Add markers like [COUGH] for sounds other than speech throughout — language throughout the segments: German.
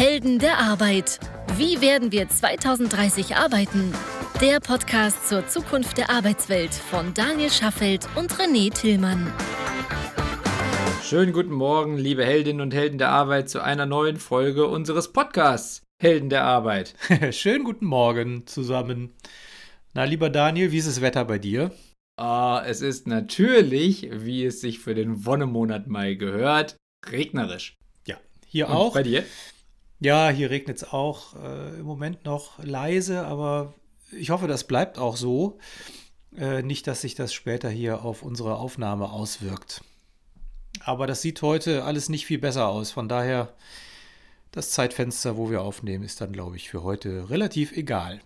Helden der Arbeit. Wie werden wir 2030 arbeiten? Der Podcast zur Zukunft der Arbeitswelt von Daniel Schaffelt und René Tillmann. Schönen guten Morgen, liebe Heldinnen und Helden der Arbeit, zu einer neuen Folge unseres Podcasts Helden der Arbeit. [LAUGHS] Schönen guten Morgen zusammen. Na, lieber Daniel, wie ist das Wetter bei dir? Oh, es ist natürlich, wie es sich für den Wonnemonat Mai gehört, regnerisch. Ja, hier Und auch. Bei dir? Ja, hier regnet es auch äh, im Moment noch leise, aber ich hoffe, das bleibt auch so. Äh, nicht, dass sich das später hier auf unsere Aufnahme auswirkt. Aber das sieht heute alles nicht viel besser aus. Von daher, das Zeitfenster, wo wir aufnehmen, ist dann, glaube ich, für heute relativ egal.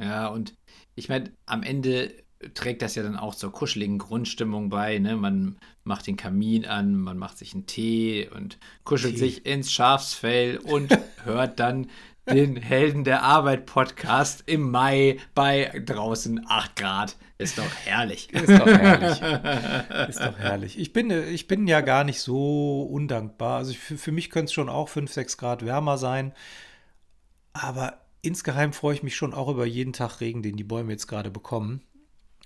Ja, und ich meine, am Ende trägt das ja dann auch zur kuscheligen Grundstimmung bei. Ne? Man macht den Kamin an, man macht sich einen Tee und kuschelt Tee. sich ins Schafsfell und [LAUGHS] hört dann den Helden der Arbeit Podcast im Mai bei draußen 8 Grad. Ist doch herrlich. [LAUGHS] Ist doch herrlich. [LAUGHS] Ist doch herrlich. Ich bin, ich bin ja gar nicht so undankbar. Also für, für mich könnte es schon auch 5, 6 Grad wärmer sein. Aber insgeheim freue ich mich schon auch über jeden Tag Regen, den die Bäume jetzt gerade bekommen.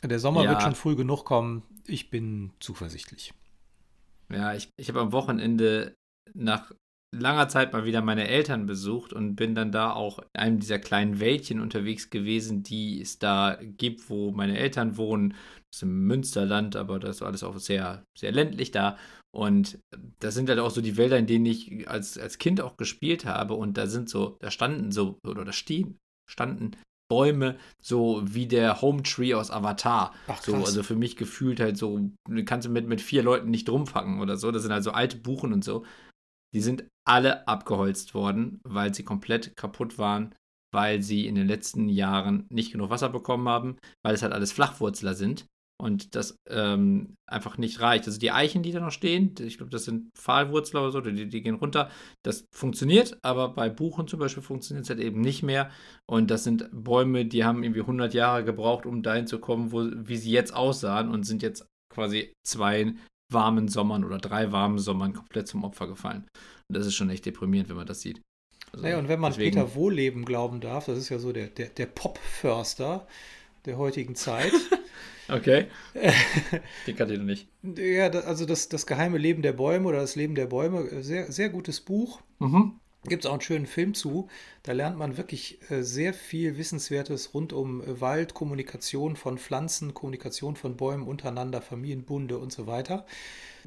Der Sommer Ja. wird schon früh genug kommen. Ich bin zuversichtlich. Ja, ich, ich habe am Wochenende nach langer Zeit mal wieder meine Eltern besucht und bin dann da auch in einem dieser kleinen Wäldchen unterwegs gewesen, die es da gibt, wo meine Eltern wohnen. Das ist im Münsterland, aber das ist alles auch sehr, sehr ländlich da. Und das sind halt auch so die Wälder, in denen ich als, als Kind auch gespielt habe. Und da sind so, da standen so, oder da stehen, standen Bäume, so wie der Home Tree aus Avatar. Ach, so, also für mich gefühlt halt so, du kannst du mit, mit vier Leuten nicht rumfangen oder so. Das sind halt so alte Buchen und so. Die sind alle abgeholzt worden, weil sie komplett kaputt waren, weil sie in den letzten Jahren nicht genug Wasser bekommen haben, weil es halt alles Flachwurzler sind und das ähm, einfach nicht reicht. Also die Eichen, die da noch stehen, ich glaube, das sind Pfahlwurzler oder so, die, die gehen runter. Das funktioniert, aber bei Buchen zum Beispiel funktioniert es halt eben nicht mehr. Und das sind Bäume, die haben irgendwie 100 Jahre gebraucht, um dahin zu kommen, wo, wie sie jetzt aussahen und sind jetzt quasi zwei warmen Sommern oder drei warmen Sommern komplett zum Opfer gefallen. Und das ist schon echt deprimierend, wenn man das sieht. Also Naja, und wenn man deswegen- Peter Wohleben glauben darf, das ist ja so der, der, der Pop-Förster der heutigen Zeit. [LAUGHS] Okay. [LAUGHS] Die kannte ich noch nicht. ja, also das, das geheime Leben der Bäume oder das Leben der Bäume, äh, sehr, sehr gutes Buch. Mhm. Gibt es auch einen schönen Film zu. Da lernt man wirklich äh, sehr viel Wissenswertes rund um äh, Wald, Kommunikation von Pflanzen, Kommunikation von Bäumen untereinander, Familienbunde und so weiter.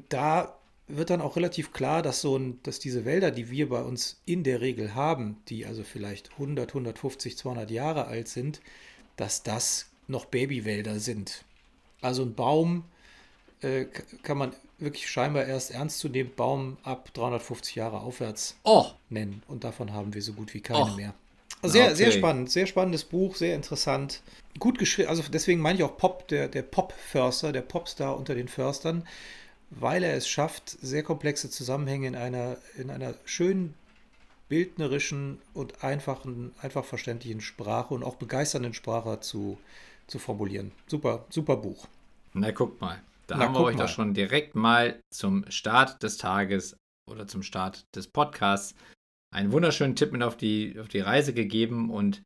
Da wird dann auch relativ klar, dass, so ein, dass diese Wälder, die wir bei uns in der Regel haben, die also vielleicht 100, 150, 200 Jahre alt sind, dass das noch Babywälder sind. Also ein Baum äh, kann man wirklich scheinbar erst ernst zu nehmen, Baum ab 350 Jahre aufwärts Oh, nennen. Und davon haben wir so gut wie keine Och. mehr. Also Sehr, Okay. sehr spannend, sehr spannendes Buch, sehr interessant. Gut geschrieben, also deswegen meine ich auch Pop, der, der Pop-Förster, der Popstar unter den Förstern, weil er es schafft, sehr komplexe Zusammenhänge in einer, in einer schönen, bildnerischen und einfachen, einfach verständlichen Sprache und auch begeisternden Sprache zu, zu formulieren. Super, super Buch. na guck mal. Da Na, haben wir euch mal. doch schon direkt mal zum Start des Tages oder zum Start des Podcasts einen wunderschönen Tipp mit auf die, auf die Reise gegeben. Und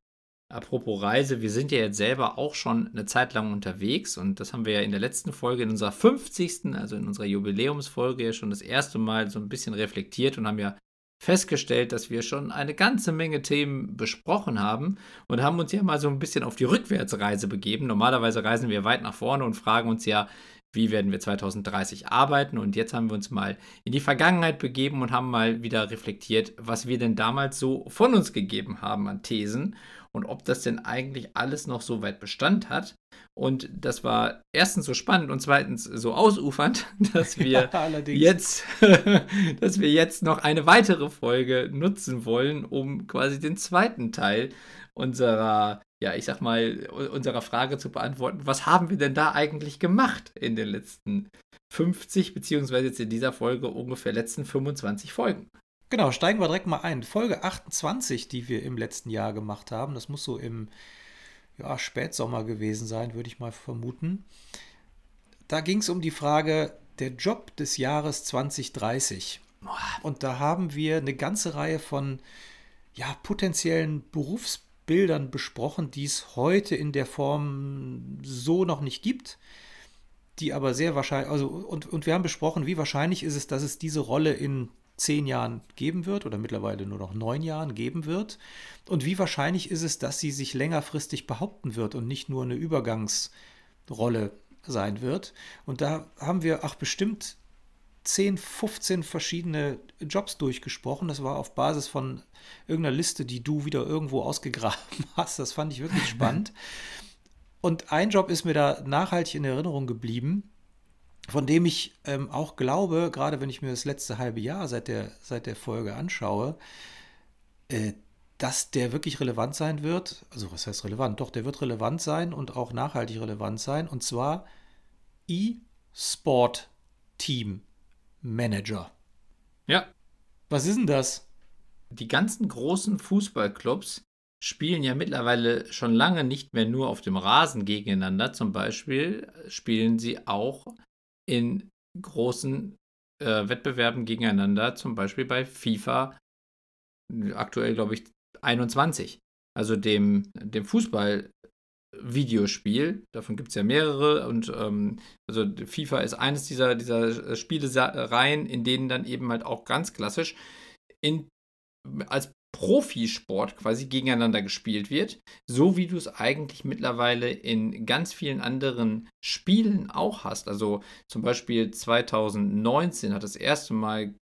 apropos Reise, wir sind ja jetzt selber auch schon eine Zeit lang unterwegs und das haben wir ja in der letzten Folge, in unserer 50., also in unserer Jubiläumsfolge, ja schon das erste Mal so ein bisschen reflektiert und haben ja festgestellt, dass wir schon eine ganze Menge Themen besprochen haben und haben uns ja mal so ein bisschen auf die Rückwärtsreise begeben. Normalerweise reisen wir weit nach vorne und fragen uns ja, wie werden wir 2030 arbeiten? Und jetzt haben wir uns mal in die Vergangenheit begeben und haben mal wieder reflektiert, was wir denn damals so von uns gegeben haben an Thesen und ob das denn eigentlich alles noch so weit Bestand hat. Und das war erstens so spannend und zweitens so ausufernd, [LAUGHS] dass wir allerdings. jetzt, [LAUGHS] dass wir jetzt noch eine weitere Folge nutzen wollen, um quasi den zweiten Teil unserer, ja, ich sag mal, unserer Frage zu beantworten. Was haben wir denn da eigentlich gemacht in den letzten 50, beziehungsweise jetzt in dieser Folge ungefähr letzten 25 Folgen? Genau, steigen wir direkt mal ein. Folge 28, die wir im letzten Jahr gemacht haben, das muss so im ja, Spätsommer gewesen sein, würde ich mal vermuten. Da ging es um die Frage, der Job des Jahres 2030. Und da haben wir eine ganze Reihe von ja, potenziellen Berufsbildern besprochen, die es heute in der Form so noch nicht gibt, die aber sehr wahrscheinlich, also und, und wir haben besprochen, wie wahrscheinlich ist es, dass es diese Rolle in zehn Jahren geben wird oder mittlerweile nur noch neun Jahren geben wird und wie wahrscheinlich ist es, dass sie sich längerfristig behaupten wird und nicht nur eine Übergangsrolle sein wird. Und da haben wir, ach bestimmt 10, 15 verschiedene Jobs durchgesprochen. Das war auf Basis von irgendeiner Liste, die du wieder irgendwo ausgegraben [LAUGHS] hast. Das fand ich wirklich spannend. [LAUGHS] Und ein Job ist mir da nachhaltig in Erinnerung geblieben, von dem ich ähm, auch glaube, gerade wenn ich mir das letzte halbe Jahr seit der, seit der Folge anschaue, äh, dass der wirklich relevant sein wird. Also was heißt relevant? Doch, der wird relevant sein und auch nachhaltig relevant sein. Und zwar E-Sport Team Manager. Ja. Was ist denn das? Die ganzen großen Fußballclubs spielen ja mittlerweile schon lange nicht mehr nur auf dem Rasen gegeneinander. Zum Beispiel spielen sie auch in großen äh, Wettbewerben gegeneinander, zum Beispiel bei FIFA, aktuell glaube ich 21, also dem, dem Fußball Videospiel. Davon gibt es ja mehrere. Und ähm, also FIFA ist eines dieser, dieser Spielereihen, in denen dann eben halt auch ganz klassisch in, als Profisport quasi gegeneinander gespielt wird, so wie du es eigentlich mittlerweile in ganz vielen anderen Spielen auch hast. Also zum Beispiel 2019 hat das erste Mal,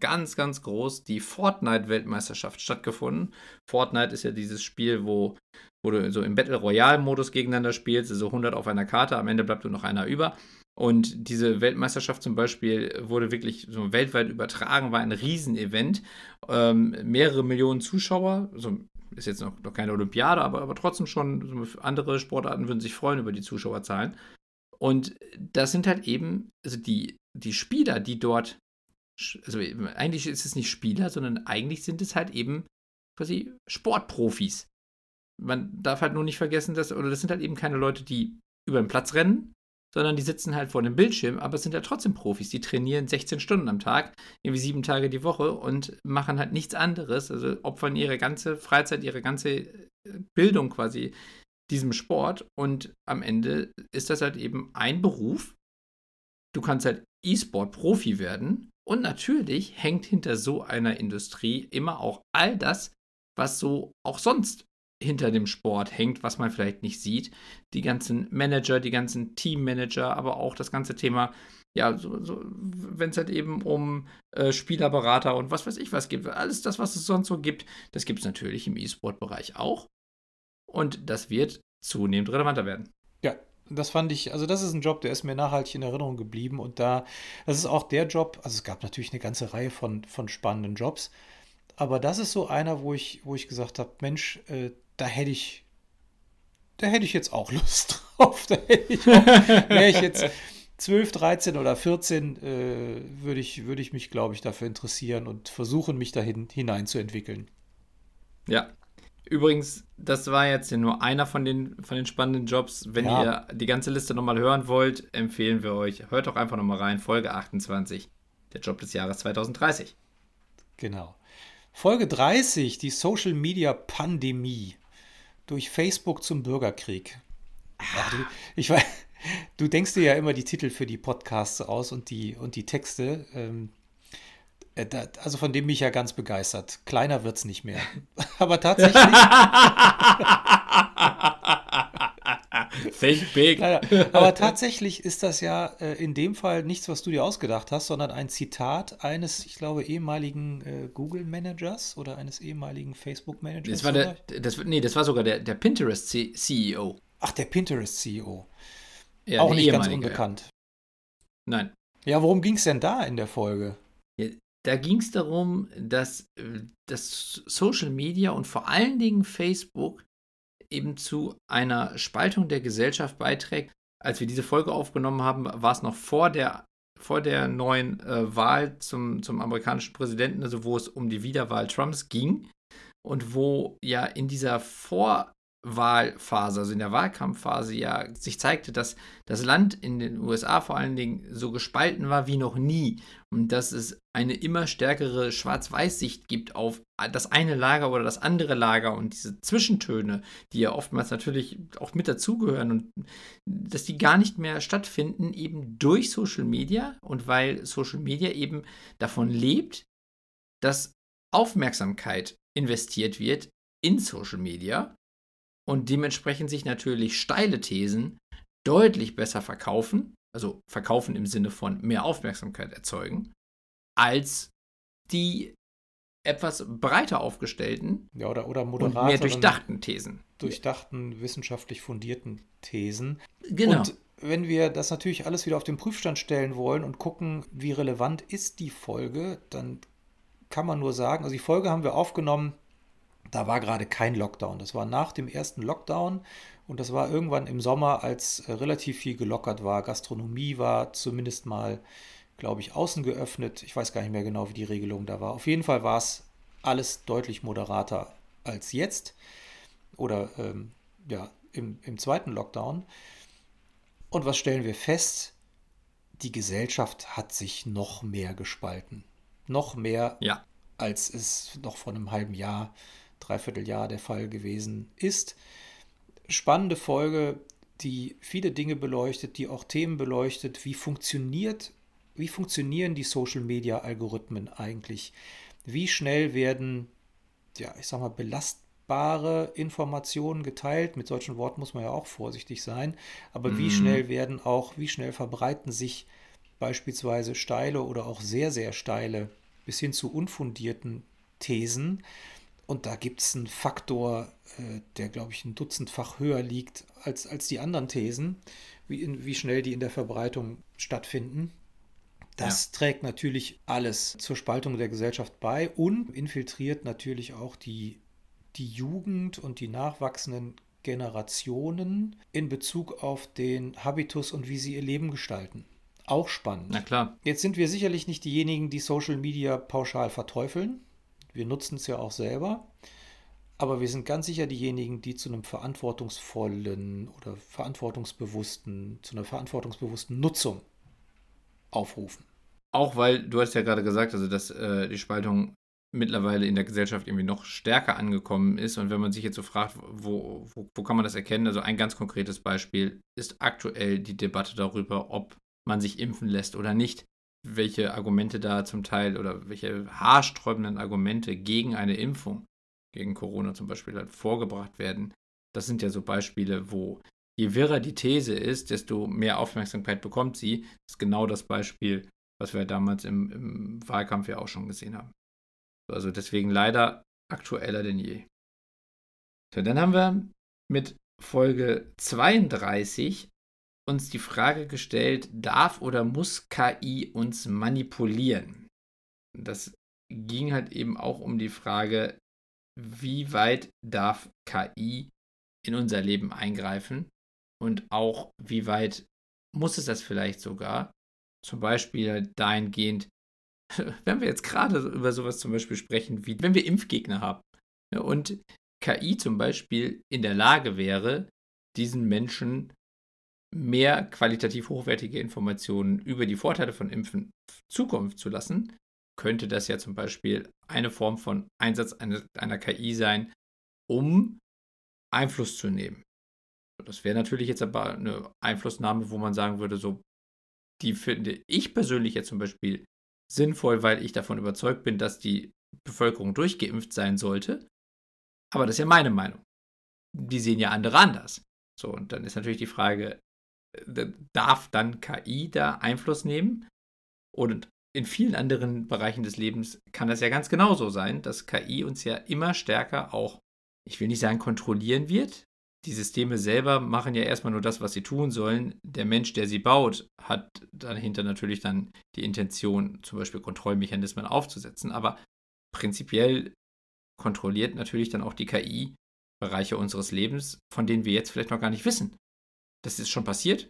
ganz, ganz groß die Fortnite-Weltmeisterschaft stattgefunden. Fortnite ist ja dieses Spiel, wo, wo du so im Battle Royale-Modus gegeneinander spielst, also 100 auf einer Karte, am Ende bleibt nur noch einer über. Und diese Weltmeisterschaft zum Beispiel wurde wirklich so weltweit übertragen, war ein Riesenevent. Ähm, mehrere Millionen Zuschauer, also ist jetzt noch, noch keine Olympiade, aber, aber trotzdem schon, andere Sportarten würden sich freuen über die Zuschauerzahlen. Und das sind halt eben, also die, die Spieler, die dort, also eigentlich ist es nicht Spieler, sondern eigentlich sind es halt eben quasi Sportprofis. Man darf halt nur nicht vergessen, dass, oder das sind halt eben keine Leute, die über den Platz rennen, sondern die sitzen halt vor dem Bildschirm, aber es sind ja trotzdem Profis. Die trainieren 16 Stunden am Tag, irgendwie sieben Tage die Woche und machen halt nichts anderes, also opfern ihre ganze Freizeit, ihre ganze äh, Bildung quasi diesem Sport und am Ende ist das halt eben ein Beruf. Du kannst halt E-Sport-Profi werden und natürlich hängt hinter so einer Industrie immer auch all das, was so auch sonst hinter dem Sport hängt, was man vielleicht nicht sieht. Die ganzen Manager, die ganzen Teammanager, aber auch das ganze Thema, ja, so, so, wenn es halt eben um äh, Spielerberater und was weiß ich was gibt, alles das, was es sonst so gibt, das gibt es natürlich im E-Sport-Bereich auch. Und das wird zunehmend relevanter werden. Ja, das fand ich, also das ist ein Job, der ist mir nachhaltig in Erinnerung geblieben und da, das ist auch der Job, also es gab natürlich eine ganze Reihe von, von spannenden Jobs, aber das ist so einer, wo ich, wo ich gesagt habe, Mensch, äh, da hätte ich, da hätte ich jetzt auch Lust [LAUGHS] drauf. Da hätte ich wäre ich jetzt 12, 13 oder 14, äh, würde ich, würde ich mich, glaube ich, dafür interessieren und versuchen, mich dahin hineinzuentwickeln. Ja. Übrigens, das war jetzt nur einer von den, von den spannenden Jobs. Wenn ja. ihr die ganze Liste nochmal hören wollt, empfehlen wir euch, hört doch einfach nochmal rein, Folge 28, der Job des Jahres 2030. Genau. Folge 30, die Social Media Pandemie durch Facebook zum Bürgerkrieg. Ach, du, ich weiß, du denkst dir ja immer die Titel für die Podcasts aus und die, und die Texte. Ähm, äh, da, also von dem bin ich ja ganz begeistert. Kleiner wird es nicht mehr. [LAUGHS] Aber tatsächlich. [LAUGHS] Think big. Aber tatsächlich ist das ja äh, in dem Fall nichts, was du dir ausgedacht hast, sondern ein Zitat eines, ich glaube, ehemaligen äh, Google-Managers oder eines ehemaligen Facebook-Managers. Das war der, das, nee, das war sogar der, der Pinterest-CEO. Ach, der Pinterest-CEO. Ja, Auch nicht ganz unbekannt. Ja. Nein. Ja, worum ging es denn da in der Folge? Ja, da ging es darum, dass, äh, dass Social Media und vor allen Dingen Facebook eben zu einer Spaltung der Gesellschaft beiträgt. Als wir diese Folge aufgenommen haben, war es noch vor der, vor der neuen äh, Wahl zum, zum amerikanischen Präsidenten, also wo es um die Wiederwahl Trumps ging und wo ja in dieser Vor- Wahlphase, also in der Wahlkampfphase ja sich zeigte, dass das Land in den USA vor allen Dingen so gespalten war wie noch nie. Und dass es eine immer stärkere Schwarz-Weiß-Sicht gibt auf das eine Lager oder das andere Lager und diese Zwischentöne, die ja oftmals natürlich auch mit dazugehören und dass die gar nicht mehr stattfinden, eben durch Social Media und weil Social Media eben davon lebt, dass Aufmerksamkeit investiert wird in Social Media und dementsprechend sich natürlich steile Thesen deutlich besser verkaufen, also verkaufen im Sinne von mehr Aufmerksamkeit erzeugen, als die etwas breiter aufgestellten ja, oder, oder und mehr durchdachten Thesen. Durchdachten, wissenschaftlich fundierten Thesen. Genau. Und wenn wir das natürlich alles wieder auf den Prüfstand stellen wollen und gucken, wie relevant ist die Folge, dann kann man nur sagen, also die Folge haben wir aufgenommen da war gerade kein Lockdown. Das war nach dem ersten Lockdown und das war irgendwann im Sommer, als äh, relativ viel gelockert war. Gastronomie war zumindest mal, glaube ich, außen geöffnet. Ich weiß gar nicht mehr genau, wie die Regelung da war. Auf jeden Fall war es alles deutlich moderater als jetzt oder ähm, ja, im, im zweiten Lockdown. Und was stellen wir fest? Die Gesellschaft hat sich noch mehr gespalten. Noch mehr, ja. als es noch vor einem halben Jahr Dreivierteljahr der Fall gewesen ist. Spannende Folge, die viele Dinge beleuchtet, die auch Themen beleuchtet. Wie funktioniert, wie funktionieren die Social Media Algorithmen eigentlich? Wie schnell werden, ja, ich sag mal, belastbare Informationen geteilt? Mit solchen Worten muss man ja auch vorsichtig sein. Aber mhm. wie schnell werden auch, wie schnell verbreiten sich beispielsweise steile oder auch sehr, sehr steile bis hin zu unfundierten Thesen? Und da gibt es einen Faktor, äh, der, glaube ich, ein Dutzendfach höher liegt als, als die anderen Thesen, wie, in, wie schnell die in der Verbreitung stattfinden. Das ja. trägt natürlich alles zur Spaltung der Gesellschaft bei und infiltriert natürlich auch die, die Jugend und die nachwachsenden Generationen in Bezug auf den Habitus und wie sie ihr Leben gestalten. Auch spannend. Na klar. Jetzt sind wir sicherlich nicht diejenigen, die Social Media pauschal verteufeln. Wir nutzen es ja auch selber. Aber wir sind ganz sicher diejenigen, die zu einem verantwortungsvollen oder verantwortungsbewussten, zu einer verantwortungsbewussten Nutzung aufrufen. Auch weil, du hast ja gerade gesagt, also dass äh, die Spaltung mittlerweile in der Gesellschaft irgendwie noch stärker angekommen ist. Und wenn man sich jetzt so fragt, wo, wo, wo kann man das erkennen? Also ein ganz konkretes Beispiel ist aktuell die Debatte darüber, ob man sich impfen lässt oder nicht welche Argumente da zum Teil oder welche haarsträubenden Argumente gegen eine Impfung, gegen Corona zum Beispiel, halt vorgebracht werden. Das sind ja so Beispiele, wo je wirrer die These ist, desto mehr Aufmerksamkeit bekommt sie. Das ist genau das Beispiel, was wir damals im, im Wahlkampf ja auch schon gesehen haben. Also deswegen leider aktueller denn je. So, dann haben wir mit Folge 32 uns die Frage gestellt, darf oder muss KI uns manipulieren? Das ging halt eben auch um die Frage, wie weit darf KI in unser Leben eingreifen und auch wie weit muss es das vielleicht sogar? Zum Beispiel dahingehend, [LAUGHS] wenn wir jetzt gerade über sowas zum Beispiel sprechen, wie wenn wir Impfgegner haben und KI zum Beispiel in der Lage wäre, diesen Menschen mehr qualitativ hochwertige Informationen über die Vorteile von Impfen zukommen zu lassen, könnte das ja zum Beispiel eine Form von Einsatz einer, einer KI sein, um Einfluss zu nehmen. Das wäre natürlich jetzt aber eine Einflussnahme, wo man sagen würde, so, die finde ich persönlich jetzt zum Beispiel sinnvoll, weil ich davon überzeugt bin, dass die Bevölkerung durchgeimpft sein sollte. Aber das ist ja meine Meinung. Die sehen ja andere anders. So, und dann ist natürlich die Frage, darf dann KI da Einfluss nehmen? Und in vielen anderen Bereichen des Lebens kann das ja ganz genauso sein, dass KI uns ja immer stärker auch, ich will nicht sagen, kontrollieren wird. Die Systeme selber machen ja erstmal nur das, was sie tun sollen. Der Mensch, der sie baut, hat dahinter natürlich dann die Intention, zum Beispiel Kontrollmechanismen aufzusetzen. Aber prinzipiell kontrolliert natürlich dann auch die KI Bereiche unseres Lebens, von denen wir jetzt vielleicht noch gar nicht wissen das ist schon passiert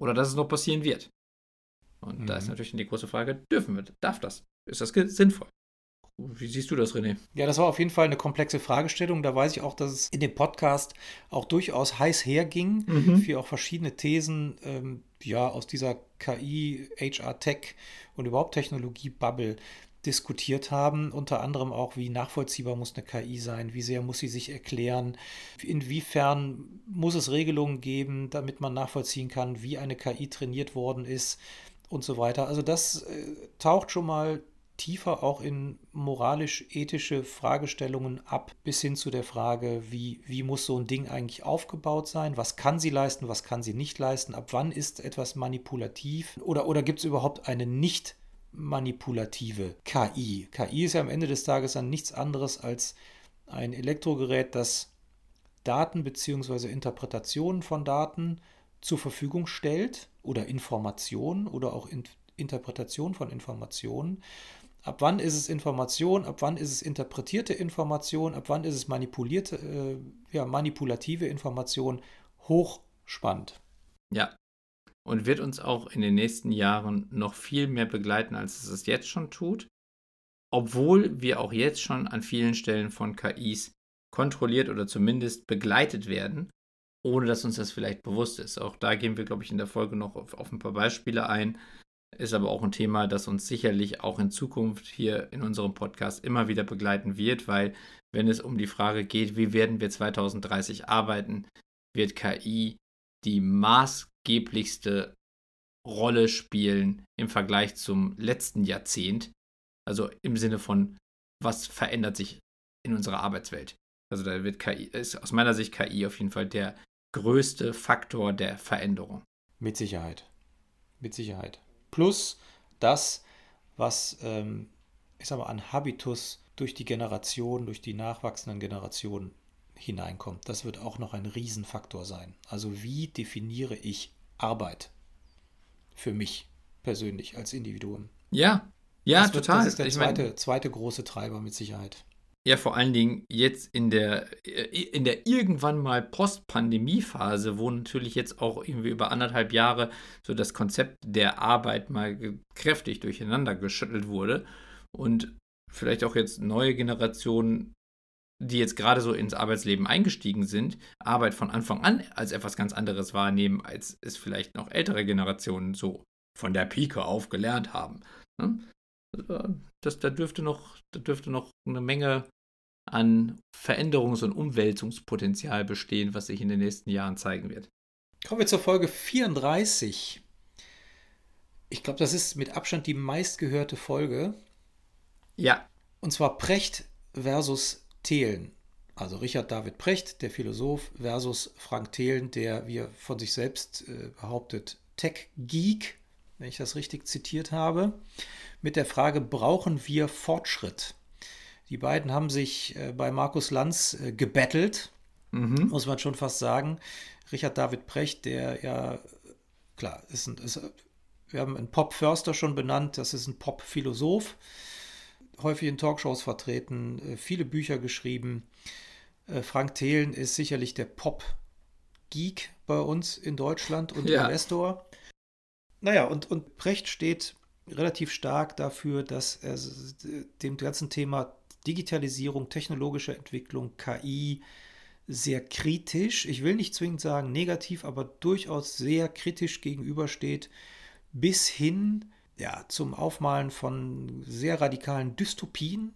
oder dass es noch passieren wird. Und mhm. da ist mhm. natürlich die große Frage, dürfen wir, darf das? Ist das sinnvoll? Wie siehst du das, René? Ja, das war auf jeden Fall eine komplexe Fragestellung. Da weiß ich auch, dass es in dem Podcast auch durchaus heiß herging, mhm. wir auch verschiedene Thesen ähm, ja, aus dieser KI, HR Tech und überhaupt Technologie-Bubble diskutiert haben, unter anderem auch, wie nachvollziehbar muss eine KI sein, wie sehr muss sie sich erklären, inwiefern muss es Regelungen geben, damit man nachvollziehen kann, wie eine KI trainiert worden ist und so weiter. Also das äh, taucht schon mal tiefer auch in moralisch-ethische Fragestellungen ab, bis hin zu der Frage, wie, wie muss so ein Ding eigentlich aufgebaut sein, was kann sie leisten, was kann sie nicht leisten, ab wann ist etwas manipulativ? Oder, oder gibt es überhaupt eine nicht manipulative KI. KI ist ja am Ende des Tages dann nichts anderes als ein Elektrogerät, das Daten bzw. Interpretationen von Daten zur Verfügung stellt oder Informationen oder auch in Interpretation von Informationen. Ab wann ist es Information, ab wann ist es interpretierte Information, ab wann ist es manipulierte, äh, ja, manipulative Information, hochspannend. Ja, und wird uns auch in den nächsten Jahren noch viel mehr begleiten, als es es jetzt schon tut, obwohl wir auch jetzt schon an vielen Stellen von KIs kontrolliert oder zumindest begleitet werden, ohne dass uns das vielleicht bewusst ist. Auch da gehen wir, glaube ich, in der Folge noch auf, auf ein paar Beispiele ein. Ist aber auch ein Thema, das uns sicherlich auch in Zukunft hier in unserem Podcast immer wieder begleiten wird, weil wenn es um die Frage geht, wie werden wir 2030 arbeiten, wird KI die Maß maßgeblichste Rolle spielen im Vergleich zum letzten Jahrzehnt. Also im Sinne von, was verändert sich in unserer Arbeitswelt. Also da wird KI, ist aus meiner Sicht KI auf jeden Fall der größte Faktor der Veränderung. Mit Sicherheit. Mit Sicherheit. Plus das, was ähm, sag mal, an Habitus durch die Generation, durch die nachwachsenden Generationen hineinkommt. Das wird auch noch ein Riesenfaktor sein. Also wie definiere ich Arbeit. Für mich persönlich als Individuum. Ja, ja, das total. das ist der zweite, mein, zweite große Treiber mit Sicherheit. Ja, vor allen Dingen jetzt in der, in der irgendwann mal Post-Pandemie-Phase, wo natürlich jetzt auch irgendwie über anderthalb Jahre so das Konzept der Arbeit mal kräftig durcheinander geschüttelt wurde und vielleicht auch jetzt neue Generationen die jetzt gerade so ins Arbeitsleben eingestiegen sind, Arbeit von Anfang an als etwas ganz anderes wahrnehmen, als es vielleicht noch ältere Generationen so von der Pike auf gelernt haben. Ne? Das, da, dürfte noch, da dürfte noch eine Menge an Veränderungs- und Umwälzungspotenzial bestehen, was sich in den nächsten Jahren zeigen wird. Kommen wir zur Folge 34. Ich glaube, das ist mit Abstand die meistgehörte Folge. Ja. Und zwar Precht versus Thelen. Also Richard David Precht, der Philosoph, versus Frank Thelen, der, wie er von sich selbst äh, behauptet, Tech-Geek, wenn ich das richtig zitiert habe, mit der Frage, brauchen wir Fortschritt? Die beiden haben sich äh, bei Markus Lanz äh, gebettelt, mhm. muss man schon fast sagen. Richard David Precht, der ja, klar, ist ein, ist, wir haben einen Pop-Förster schon benannt, das ist ein Pop-Philosoph häufig in Talkshows vertreten, äh, viele Bücher geschrieben. Äh, Frank Thelen ist sicherlich der Pop-Geek bei uns in Deutschland und ja. Investor. Naja, und, und Brecht steht relativ stark dafür, dass er dem ganzen Thema Digitalisierung, technologische Entwicklung, KI sehr kritisch, ich will nicht zwingend sagen negativ, aber durchaus sehr kritisch gegenübersteht, bis hin ja, zum Aufmalen von sehr radikalen Dystopien,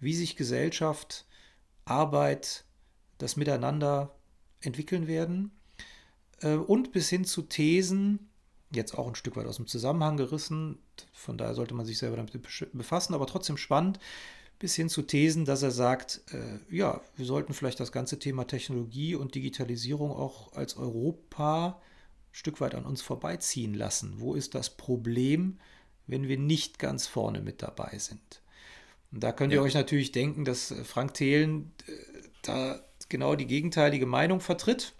wie sich Gesellschaft, Arbeit, das Miteinander entwickeln werden äh, und bis hin zu Thesen, jetzt auch ein Stück weit aus dem Zusammenhang gerissen, von daher sollte man sich selber damit befassen, aber trotzdem spannend, bis hin zu Thesen, dass er sagt, äh, ja, wir sollten vielleicht das ganze Thema Technologie und Digitalisierung auch als Europa Stück weit an uns vorbeiziehen lassen? Wo ist das Problem, wenn wir nicht ganz vorne mit dabei sind? Und da könnt ihr ja. euch natürlich denken, dass äh, Frank Thelen äh, da genau die gegenteilige Meinung vertritt.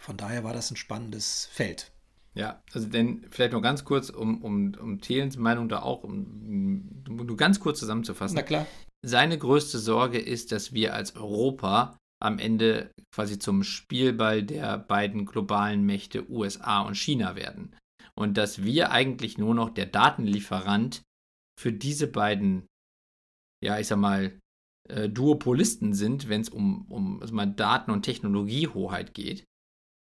Von daher war das ein spannendes Feld. Ja, also denn vielleicht noch ganz kurz, um, um, um Thelens Meinung da auch, um, nur ganz kurz zusammenzufassen. Na klar. Seine größte Sorge ist, dass wir als Europa am Ende quasi zum Spielball der beiden globalen Mächte USA und China werden. Und dass wir eigentlich nur noch der Datenlieferant für diese beiden ja, ich sag mal, äh, Duopolisten sind, wenn es um, um also mal Daten- und Technologiehoheit geht,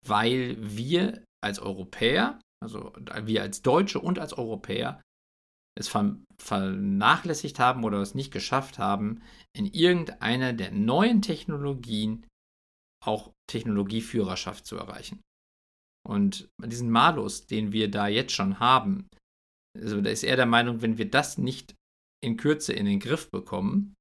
weil wir als Europäer, also wir als Deutsche und als Europäer, es vernachlässigt haben oder es nicht geschafft haben, in irgendeiner der neuen Technologien auch Technologieführerschaft zu erreichen. Und diesen Malus, den wir da jetzt schon haben, also da ist er der Meinung, wenn wir das nicht in Kürze in den Griff bekommen,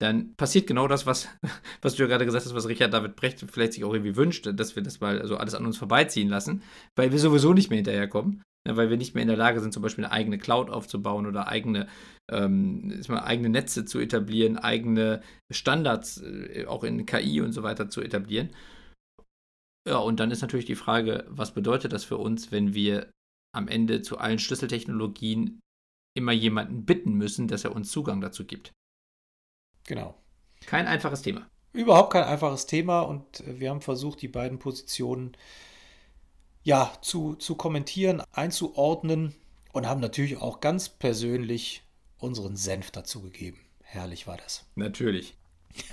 dann passiert genau das, was, [LAUGHS] was du ja gerade gesagt hast, was Richard David Brecht vielleicht sich auch irgendwie wünscht, dass wir das mal also alles an uns vorbeiziehen lassen, weil wir sowieso nicht mehr hinterherkommen, ne, weil wir nicht mehr in der Lage sind, zum Beispiel eine eigene Cloud aufzubauen oder eigene, ähm, eigene Netze zu etablieren, eigene Standards äh, auch in KI und so weiter zu etablieren. Ja, und dann ist natürlich die Frage, was bedeutet das für uns, wenn wir am Ende zu allen Schlüsseltechnologien immer jemanden bitten müssen, dass er uns Zugang dazu gibt. Genau. Kein einfaches Thema. Überhaupt kein einfaches Thema und äh, wir haben versucht, die beiden Positionen ja zu, zu kommentieren, einzuordnen und haben natürlich auch ganz persönlich unseren Senf dazu gegeben. Herrlich war das. Natürlich.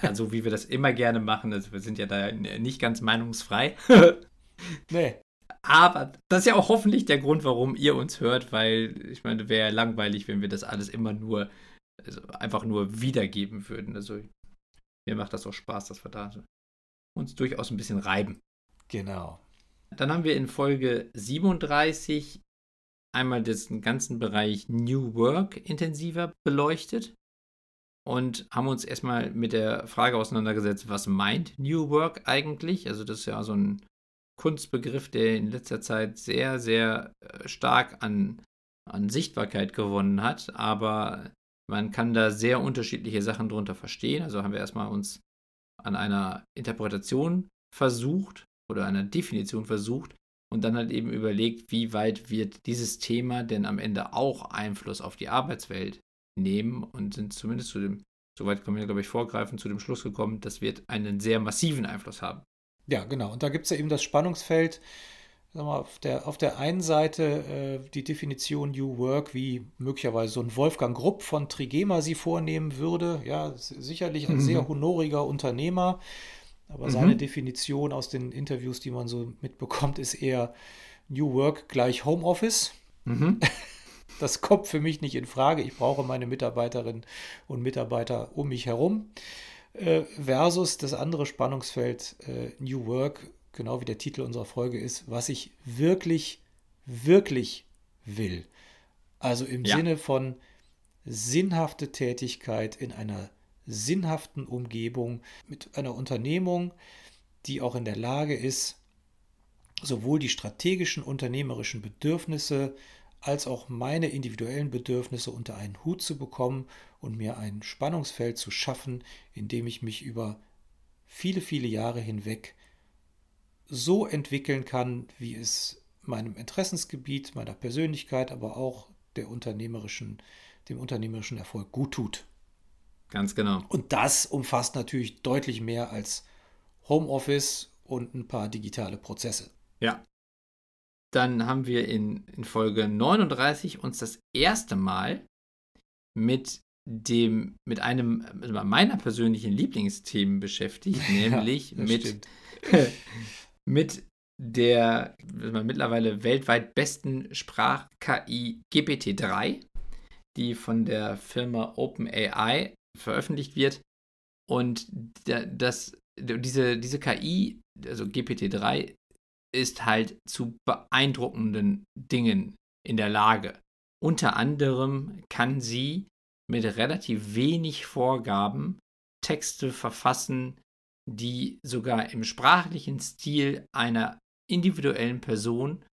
Also wie wir das immer gerne machen, also wir sind ja da nicht ganz meinungsfrei. [LAUGHS] nee. Aber das ist ja auch hoffentlich der Grund, warum ihr uns hört, weil ich meine, wäre ja langweilig, wenn wir das alles immer nur also einfach nur wiedergeben würden. Also mir macht das auch Spaß, dass wir da uns durchaus ein bisschen reiben. Genau. Dann haben wir in Folge 37 einmal den ganzen Bereich New Work intensiver beleuchtet und haben uns erstmal mit der Frage auseinandergesetzt, was meint New Work eigentlich? Also das ist ja so ein Kunstbegriff, der in letzter Zeit sehr, sehr äh, stark an, an Sichtbarkeit gewonnen hat, aber man kann da sehr unterschiedliche Sachen drunter verstehen. Also haben wir erstmal uns an einer Interpretation versucht oder einer Definition versucht und dann halt eben überlegt, wie weit wird dieses Thema denn am Ende auch Einfluss auf die Arbeitswelt nehmen und sind zumindest zu dem, soweit können wir, glaube ich, vorgreifen, zu dem Schluss gekommen, das wird einen sehr massiven Einfluss haben. Ja, genau. Und da gibt es ja eben das Spannungsfeld. Mal, auf, der, auf der einen Seite äh, die Definition New Work, wie möglicherweise so ein Wolfgang Grupp von Trigema sie vornehmen würde. Ja, sicherlich ein mhm. sehr honoriger Unternehmer, aber mhm. seine Definition aus den Interviews, die man so mitbekommt, ist eher New Work gleich Homeoffice. Mhm. [LAUGHS] Das kommt für mich nicht in Frage. Ich brauche meine Mitarbeiterinnen und Mitarbeiter um mich herum. Äh, versus das andere Spannungsfeld äh, New Work, genau wie der Titel unserer Folge ist, was ich wirklich, wirklich will. Also im ja. Sinne von sinnhafte Tätigkeit in einer sinnhaften Umgebung mit einer Unternehmung, die auch in der Lage ist, sowohl die strategischen unternehmerischen Bedürfnisse als auch meine individuellen Bedürfnisse unter einen Hut zu bekommen und mir ein Spannungsfeld zu schaffen, in dem ich mich über viele, viele Jahre hinweg so entwickeln kann, wie es meinem Interessensgebiet, meiner Persönlichkeit, aber auch der unternehmerischen, dem unternehmerischen Erfolg gut tut. Ganz genau. Und das umfasst natürlich deutlich mehr als Homeoffice und ein paar digitale Prozesse. Ja, dann haben wir in, in Folge 39 uns das erste Mal mit dem, mit einem meiner persönlichen Lieblingsthemen beschäftigt, [LAUGHS] nämlich ja, mit, [LAUGHS] mit der mittlerweile weltweit besten Sprach-KI GPT-3, die von der Firma OpenAI veröffentlicht wird. Und das, diese, diese KI, also GPT-3, ist halt zu beeindruckenden Dingen in der Lage. Unter anderem kann sie mit relativ wenig Vorgaben Texte verfassen, die sogar im sprachlichen Stil einer individuellen Person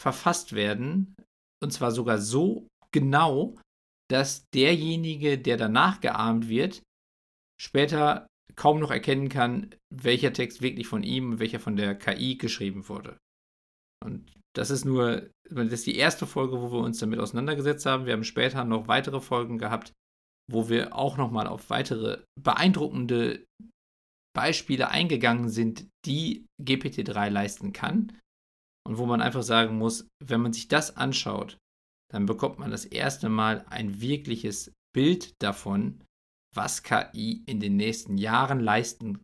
verfasst werden. Und zwar sogar so genau, dass derjenige, der danach geahmt wird, später kaum noch erkennen kann, welcher Text wirklich von ihm und welcher von der KI geschrieben wurde. Und das ist nur, das ist die erste Folge, wo wir uns damit auseinandergesetzt haben. Wir haben später noch weitere Folgen gehabt, wo wir auch nochmal auf weitere beeindruckende Beispiele eingegangen sind, die GPT-3 leisten kann. Und wo man einfach sagen muss, wenn man sich das anschaut, dann bekommt man das erste Mal ein wirkliches Bild davon, was KI in den nächsten Jahren leisten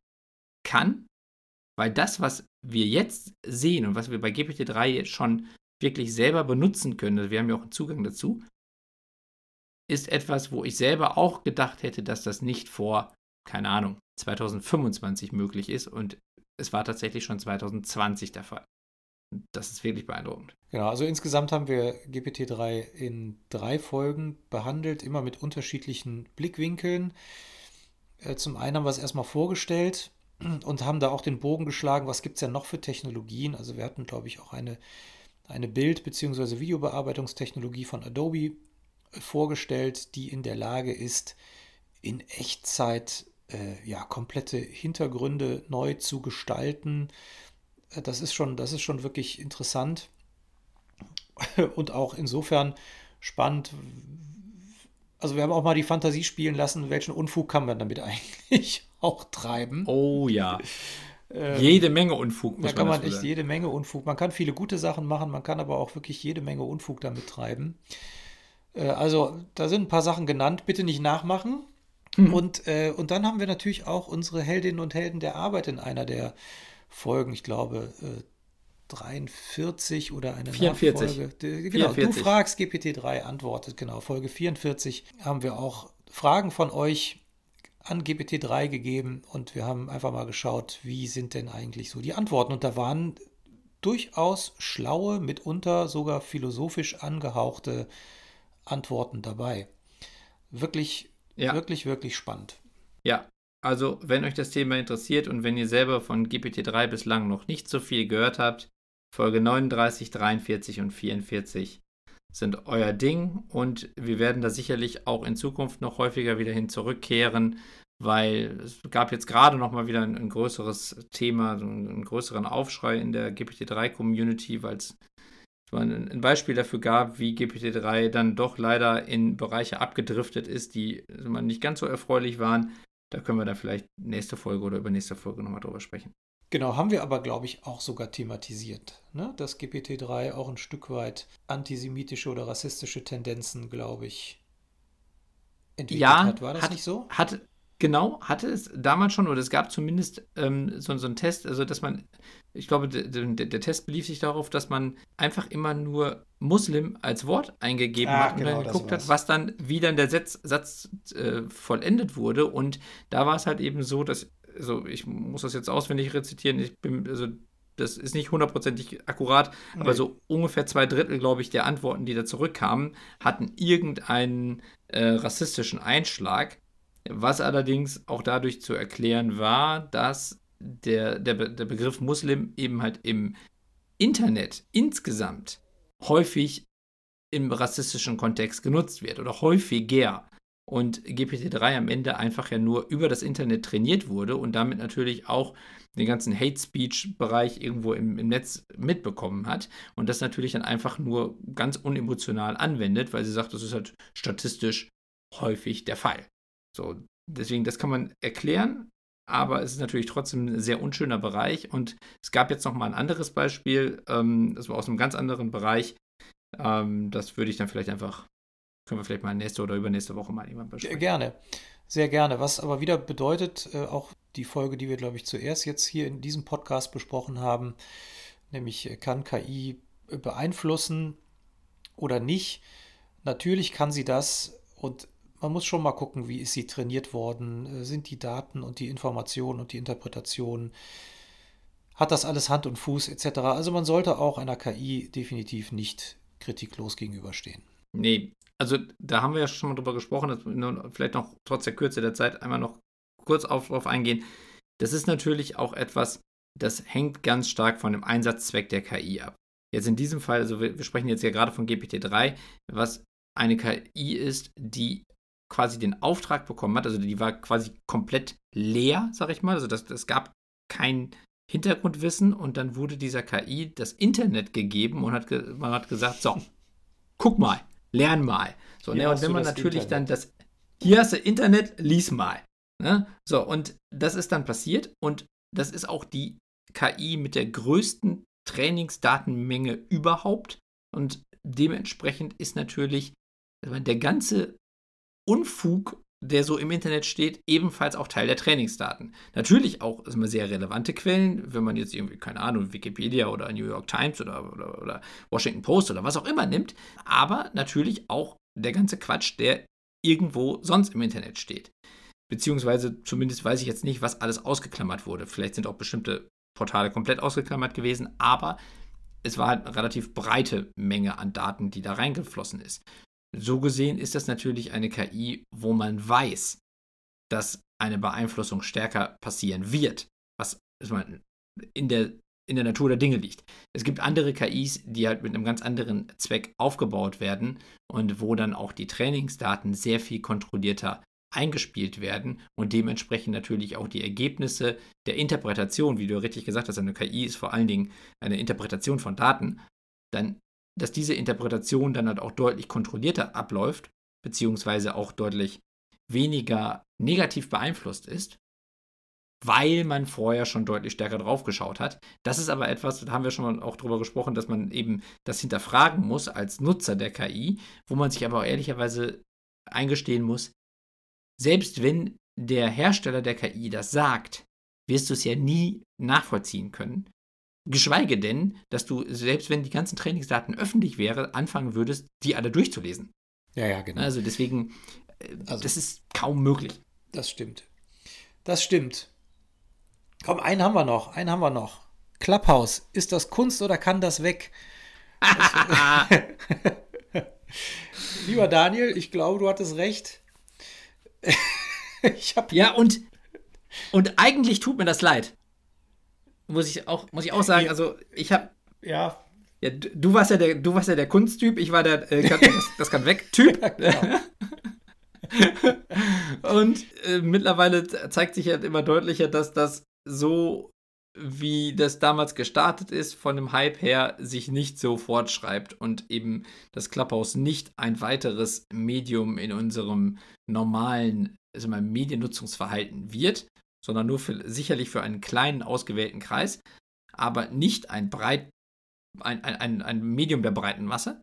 kann, weil das, was wir jetzt sehen und was wir bei GPT-3 schon wirklich selber benutzen können, also wir haben ja auch einen Zugang dazu, ist etwas, wo ich selber auch gedacht hätte, dass das nicht vor, keine Ahnung, 2025 möglich ist und es war tatsächlich schon 2020 der Fall. Das ist wirklich beeindruckend. Genau, also insgesamt haben wir GPT-3 in drei Folgen behandelt, immer mit unterschiedlichen Blickwinkeln. Äh, zum einen haben wir es erstmal vorgestellt [CLEARS THROAT] und haben da auch den Bogen geschlagen, was gibt es denn noch für Technologien. Also wir hatten, glaube ich, auch eine, eine Bild- bzw. Videobearbeitungstechnologie von Adobe vorgestellt, die in der Lage ist, in Echtzeit äh, ja, komplette Hintergründe neu zu gestalten. Äh, das ist schon, das ist schon wirklich interessant [LAUGHS] und auch insofern spannend. Also wir haben auch mal die Fantasie spielen lassen, welchen Unfug kann man damit [LAUGHS] eigentlich auch treiben. Oh ja. Ähm, jede Menge Unfug. Muss da kann man, man echt jede Menge Unfug. Man kann viele gute Sachen machen, man kann aber auch wirklich jede Menge Unfug damit treiben. Äh, also da sind ein paar Sachen genannt, bitte nicht nachmachen. Mhm. Und, äh, und dann haben wir natürlich auch unsere Heldinnen und Helden der Arbeit in einer der Folgen, ich glaube äh, 43 oder eine 44. Nachfolge. Genau, 44. du fragst, GPT-3 antwortet, genau. Folge 44 haben wir auch Fragen von euch an GPT-3 gegeben und wir haben einfach mal geschaut, wie sind denn eigentlich so die Antworten. Und da waren durchaus schlaue, mitunter sogar philosophisch angehauchte Antworten dabei. Wirklich, ja. wirklich, wirklich spannend. Ja, also wenn euch das Thema interessiert und wenn ihr selber von GPT-3 bislang noch nicht so viel gehört habt, Folge 39, 43 und 44 sind euer Ding und wir werden da sicherlich auch in Zukunft noch häufiger wieder hin zurückkehren, weil es gab jetzt gerade noch mal wieder ein, ein größeres Thema, einen größeren Aufschrei in der GPT-3-Community, weil es ein Beispiel dafür gab, wie GPT-3 dann doch leider in Bereiche abgedriftet ist, die nicht ganz so erfreulich waren. Da können wir dann vielleicht nächste Folge oder übernächste Folge nochmal drüber sprechen. Genau, haben wir aber, glaube ich, auch sogar thematisiert, ne? dass GPT-3 auch ein Stück weit antisemitische oder rassistische Tendenzen, glaube ich, entwickelt ja, hat. War das hat, nicht so? Hat, Genau, hatte es damals schon, oder es gab zumindest ähm, so, so einen Test, also dass man, ich glaube, der, Test belief sich darauf, dass man einfach immer nur Muslim als Wort eingegeben ah, hat und genau, dann geguckt hat, was dann, wie dann der Satz, Satz äh, vollendet wurde. Und da war es halt eben so, dass, also ich muss das jetzt auswendig rezitieren, ich bin, also das ist nicht hundertprozentig akkurat, nee. aber so ungefähr zwei Drittel, glaube ich, der Antworten, die da zurückkamen, hatten irgendeinen äh, rassistischen Einschlag was allerdings auch dadurch zu erklären war, dass der, der, der Begriff Muslim eben halt im Internet insgesamt häufig im rassistischen Kontext genutzt wird oder häufiger. Und GPT-3 am Ende einfach ja nur über das Internet trainiert wurde und damit natürlich auch den ganzen Hate Speech-Bereich irgendwo im, im Netz mitbekommen hat und das natürlich dann einfach nur ganz unemotional anwendet, weil sie sagt, das ist halt statistisch häufig der Fall. So, deswegen, das kann man erklären, aber es ist natürlich trotzdem ein sehr unschöner Bereich. Und es gab jetzt noch mal ein anderes Beispiel, ähm, das war aus einem ganz anderen Bereich. Ähm, das würde ich dann vielleicht einfach, können wir vielleicht mal nächste oder übernächste Woche mal jemand besprechen. Gerne, sehr gerne. Was aber wieder bedeutet, äh, auch die Folge, die wir, glaube ich, zuerst jetzt hier in diesem Podcast besprochen haben, nämlich äh, kann KI beeinflussen oder nicht. Natürlich kann sie das und man muss schon mal gucken, wie ist sie trainiert worden, äh, sind die Daten und die Informationen und die Interpretationen, hat das alles Hand und Fuß etc. Also man sollte auch einer KI definitiv nicht kritiklos gegenüberstehen. Nee, also da haben wir ja schon mal drüber gesprochen, vielleicht noch trotz der Kürze der Zeit einmal noch kurz auf, auf eingehen. Das ist natürlich auch etwas, das hängt ganz stark von dem Einsatzzweck der KI ab. Jetzt in diesem Fall, also wir, wir sprechen jetzt ja gerade von GPT-3, was eine KI ist, die quasi den Auftrag bekommen hat, also die war quasi komplett leer, sag ich mal, also das, das gab kein Hintergrundwissen und dann wurde dieser KI das Internet gegeben und hat man hat gesagt, so, guck mal, lern mal. So, ne, und wenn man natürlich Internet. dann das, hier hast du Internet, lies mal. Ne? So, und das ist dann passiert und das ist auch die KI mit der größten Trainingsdatenmenge überhaupt und dementsprechend ist natürlich der ganze Unfug der so im Internet steht, ebenfalls auch Teil der Trainingsdaten. Natürlich auch immer sehr relevante Quellen, wenn man jetzt irgendwie, keine Ahnung, Wikipedia oder New York Times oder, oder, oder Washington Post oder was auch immer nimmt, aber natürlich auch der ganze Quatsch, der irgendwo sonst im Internet steht. Beziehungsweise zumindest weiß ich jetzt nicht, was alles ausgeklammert wurde. Vielleicht sind auch bestimmte Portale komplett ausgeklammert gewesen, aber es war halt eine relativ breite Menge an Daten, die da reingeflossen ist. So gesehen ist das natürlich eine KI, wo man weiß, dass eine Beeinflussung stärker passieren wird, was in der, in der Natur der Dinge liegt. Es gibt andere KIs, die halt mit einem ganz anderen Zweck aufgebaut werden und wo dann auch die Trainingsdaten sehr viel kontrollierter eingespielt werden und dementsprechend natürlich auch die Ergebnisse der Interpretation, wie du richtig gesagt hast, eine KI ist vor allen Dingen eine Interpretation von Daten, dann, dass diese Interpretation dann halt auch deutlich kontrollierter abläuft, beziehungsweise auch deutlich weniger negativ beeinflusst ist, weil man vorher schon deutlich stärker drauf geschaut hat. Das ist aber etwas, da haben wir schon mal auch drüber gesprochen, dass man eben das hinterfragen muss als Nutzer der KI, wo man sich aber auch ehrlicherweise eingestehen muss, selbst wenn der Hersteller der KI das sagt, wirst du es ja nie nachvollziehen können. Geschweige denn, dass du, selbst wenn die ganzen Trainingsdaten öffentlich wären, anfangen würdest, die alle durchzulesen. Ja, ja, genau. Also deswegen, äh, also, das ist kaum möglich. Das stimmt. Das stimmt. Komm, einen haben wir noch, einen haben wir noch. Clubhouse, ist das Kunst oder kann das weg? [LAUGHS] Lieber Daniel, ich glaube, du hattest recht. [LAUGHS] ich hab ja, und, und eigentlich tut mir das leid. Muss ich auch, muss ich auch sagen. Also, ich habe. Ja. Ja, du warst ja der, du warst ja der Kunsttyp, ich war der äh, kann, [LAUGHS] das, das, kann weg Typ. Ja, genau. [LAUGHS] und äh, mittlerweile zeigt sich ja immer deutlicher, dass das so wie das damals gestartet ist, von dem Hype her sich nicht so fortschreibt und eben das Clubhouse nicht ein weiteres Medium in unserem normalen also Mediennutzungsverhalten wird, sondern nur für, sicherlich für einen kleinen ausgewählten Kreis, aber nicht ein breit, ein, ein, ein Medium der breiten Masse.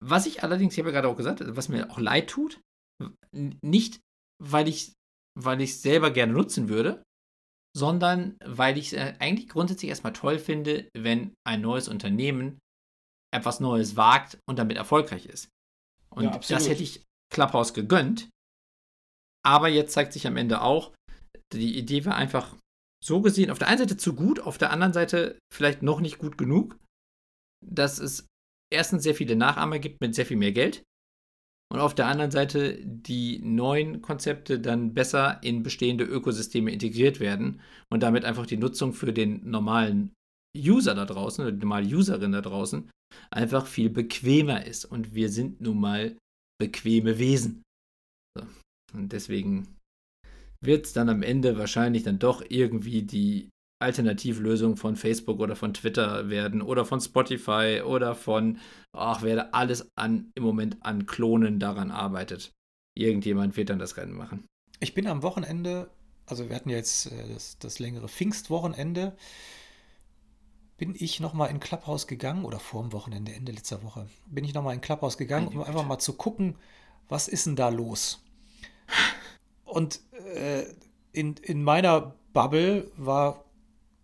Was ich allerdings, ich habe ja gerade auch gesagt, was mir auch leid tut, nicht weil ich weil ich es selber gerne nutzen würde, sondern weil ich es äh, eigentlich grundsätzlich erstmal toll finde, wenn ein neues Unternehmen etwas Neues wagt und damit erfolgreich ist. Und ja, das hätte ich Clubhouse gegönnt. Aber jetzt zeigt sich am Ende auch, die Idee war einfach so gesehen auf der einen Seite zu gut, auf der anderen Seite vielleicht noch nicht gut genug, dass es erstens sehr viele Nachahmer gibt mit sehr viel mehr Geld und auf der anderen Seite die neuen Konzepte dann besser in bestehende Ökosysteme integriert werden und damit einfach die Nutzung für den normalen User da draußen oder die normale Userin da draußen einfach viel bequemer ist. Und wir sind nun mal bequeme Wesen. So. Und deswegen wird es dann am Ende wahrscheinlich dann doch irgendwie die Alternativlösung von Facebook oder von Twitter werden oder von Spotify oder von, ach, wer da alles an, im Moment an Klonen daran arbeitet. Irgendjemand wird dann das Rennen machen. Ich bin am Wochenende, also wir hatten jetzt äh, das, das längere Pfingstwochenende, bin ich nochmal in Clubhouse gegangen oder vor dem Wochenende, Ende letzter Woche, bin ich nochmal in Clubhouse gegangen, um einfach mal zu gucken, was ist denn da los? Und äh, in, in meiner Bubble war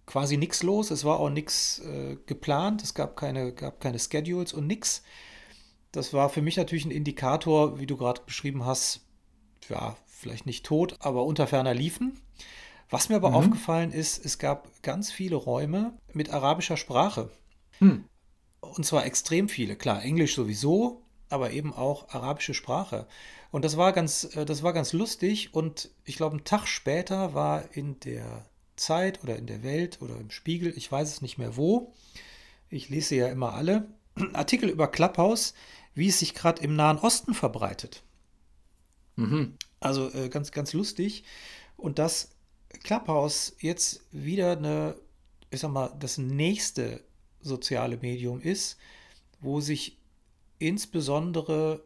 quasi nichts los. Es war auch nichts äh, geplant. Es gab keine, gab keine Schedules und nichts. Das war für mich natürlich ein Indikator, wie du gerade beschrieben hast, ja, vielleicht nicht tot, aber unter ferner liefen. Was mir aber mhm. aufgefallen ist, es gab ganz viele Räume mit arabischer Sprache. Mhm. Und zwar extrem viele. Klar, Englisch sowieso, aber eben auch arabische Sprache. Und das war ganz, äh, das war ganz lustig. Und ich glaube, einen Tag später war in der Zeit oder in der Welt oder im Spiegel, ich weiß es nicht mehr wo. Ich lese ja immer alle. [CLEARS THROAT] Artikel über Clubhouse, wie es sich gerade im Nahen Osten verbreitet. Mhm. Also äh, ganz, ganz lustig. Und dass Clubhouse jetzt wieder eine, ich sag mal, das nächste soziale Medium ist, wo sich insbesondere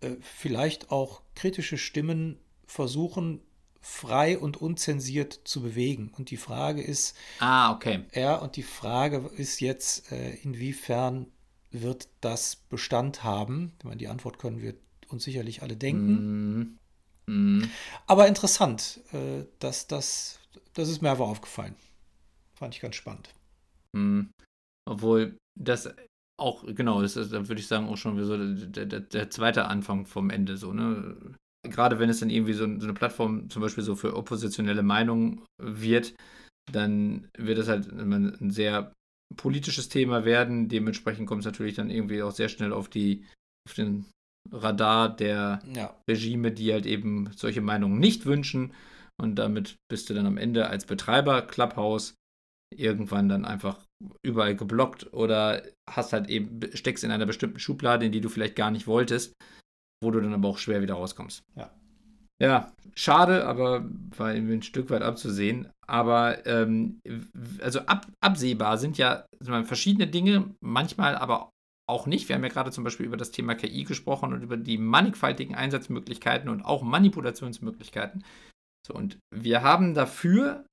äh, vielleicht auch kritische Stimmen versuchen, frei und unzensiert zu bewegen. Und die Frage ist, ah, okay. Ja, und die Frage ist jetzt, äh, inwiefern wird das Bestand haben? Ich meine, die Antwort können wir uns sicherlich alle denken. Mm. Mhm. Aber interessant, äh, dass das, das ist mir einfach aufgefallen. Fand ich ganz spannend. Mhm. Obwohl das auch, genau, das ist, da würde ich sagen, auch schon so der, der, der, zweite Anfang vom Ende, so, ne? Gerade wenn es dann irgendwie so, so eine Plattform zum Beispiel so für oppositionelle Meinungen wird, dann wird es halt ein sehr politisches Thema werden. Dementsprechend kommt es natürlich dann irgendwie auch sehr schnell auf die, auf den Radar der ja. Regime, die halt eben solche Meinungen nicht wünschen. Und damit bist du dann am Ende als Betreiber Clubhouse irgendwann dann einfach überall geblockt oder hast halt eben, steckst in einer bestimmten Schublade, in die du vielleicht gar nicht wolltest, wo du dann aber auch schwer wieder rauskommst. Ja. Ja, schade, aber war irgendwie ein Stück weit abzusehen. Aber ähm, also ab, absehbar sind ja verschiedene Dinge, manchmal aber auch nicht. Wir haben ja gerade zum Beispiel über das Thema KI gesprochen und über die mannigfaltigen Einsatzmöglichkeiten und auch Manipulationsmöglichkeiten. So, und wir haben dafür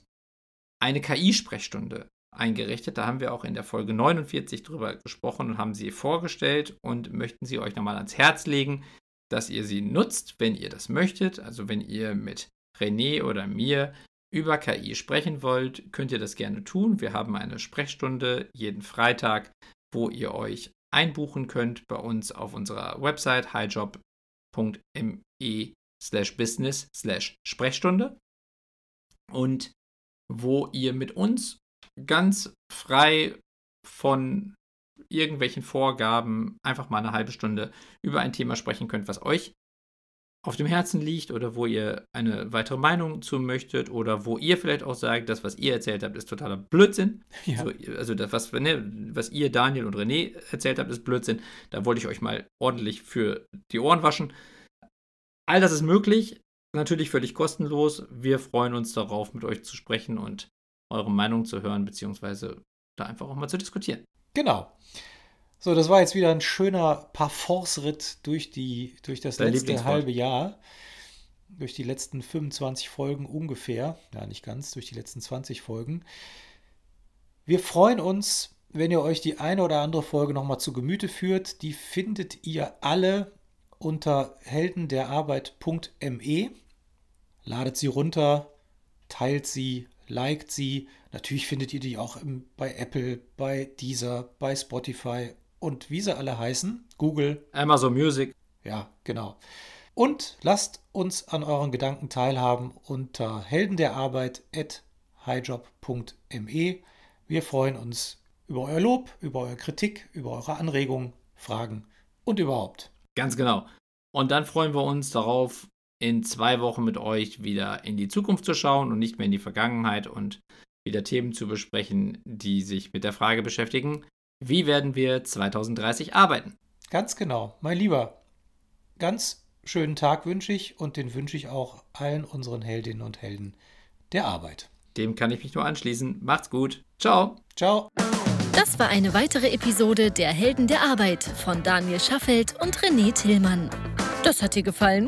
eine KI-Sprechstunde eingerichtet. Da haben wir auch in der Folge 49 drüber gesprochen und haben sie vorgestellt und möchten sie euch nochmal ans Herz legen, dass ihr sie nutzt, wenn ihr das möchtet. Also wenn ihr mit René oder mir über KI sprechen wollt, könnt ihr das gerne tun. Wir haben eine Sprechstunde jeden Freitag, wo ihr euch einbuchen könnt bei uns auf unserer Website highjob.me slash business slash Sprechstunde und wo ihr mit uns ganz frei von irgendwelchen Vorgaben einfach mal eine halbe Stunde über ein Thema sprechen könnt, was euch auf dem Herzen liegt oder wo ihr eine weitere Meinung zu möchtet oder wo ihr vielleicht auch sagt, das, was ihr erzählt habt, ist totaler Blödsinn. Ja. So, also das, was, ne, was ihr, Daniel und René erzählt habt, ist Blödsinn. Da wollte ich euch mal ordentlich für die Ohren waschen. All das ist möglich, natürlich völlig kostenlos. Wir freuen uns darauf, mit euch zu sprechen und eure Meinung zu hören, beziehungsweise da einfach auch mal zu diskutieren. Genau. So, das war jetzt wieder ein schöner Parforce-Ritt durch, durch das Dein letzte halbe Jahr. Durch die letzten 25 Folgen ungefähr. Ja, nicht ganz, durch die letzten 20 Folgen. Wir freuen uns, wenn ihr euch die eine oder andere Folge nochmal zu Gemüte führt. Die findet ihr alle unter heldenderarbeit.me. Ladet sie runter, teilt sie, liked sie. Natürlich findet ihr die auch im, bei Apple, bei Deezer, bei Spotify und wie sie alle heißen. Google. Amazon Music. Ja, genau. Und lasst uns an euren Gedanken teilhaben unter heldenderarbeit.highjob.me. Wir freuen uns über euer Lob, über eure Kritik, über eure Anregungen, Fragen und überhaupt. Ganz genau. Und dann freuen wir uns darauf, in zwei Wochen mit euch wieder in die Zukunft zu schauen und nicht mehr in die Vergangenheit und wieder Themen zu besprechen, die sich mit der Frage beschäftigen, wie werden wir 2030 arbeiten? Ganz genau, mein Lieber. Ganz schönen Tag wünsche ich und den wünsche ich auch allen unseren Heldinnen und Helden der Arbeit. Dem kann ich mich nur anschließen. Macht's gut. Ciao. Ciao. Das war eine weitere Episode der Helden der Arbeit von Daniel Schaffelt und René Tillmann. Das hat dir gefallen?